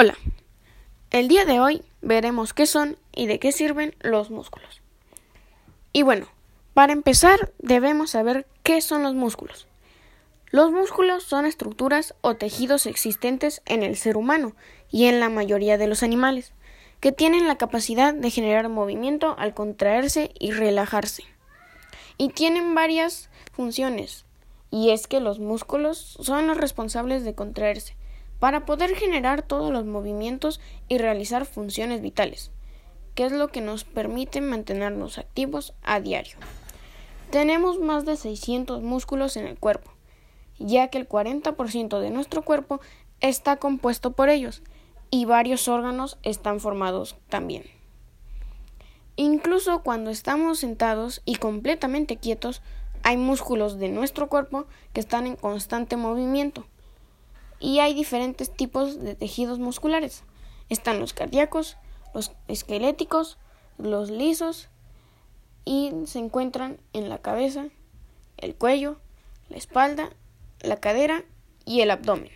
Hola, el día de hoy veremos qué son y de qué sirven los músculos. Y bueno, para empezar debemos saber qué son los músculos. Los músculos son estructuras o tejidos existentes en el ser humano y en la mayoría de los animales, que tienen la capacidad de generar movimiento al contraerse y relajarse. Y tienen varias funciones, y es que los músculos son los responsables de contraerse, para poder generar todos los movimientos y realizar funciones vitales, que es lo que nos permite mantenernos activos a diario. Tenemos más de 600 músculos en el cuerpo, ya que el 40% de nuestro cuerpo está compuesto por ellos y varios órganos están formados también. Incluso cuando estamos sentados y completamente quietos, hay músculos de nuestro cuerpo que están en constante movimiento. Y hay diferentes tipos de tejidos musculares. Están los cardíacos, los esqueléticos, los lisos y se encuentran en la cabeza, el cuello, la espalda la cadera y el abdomen.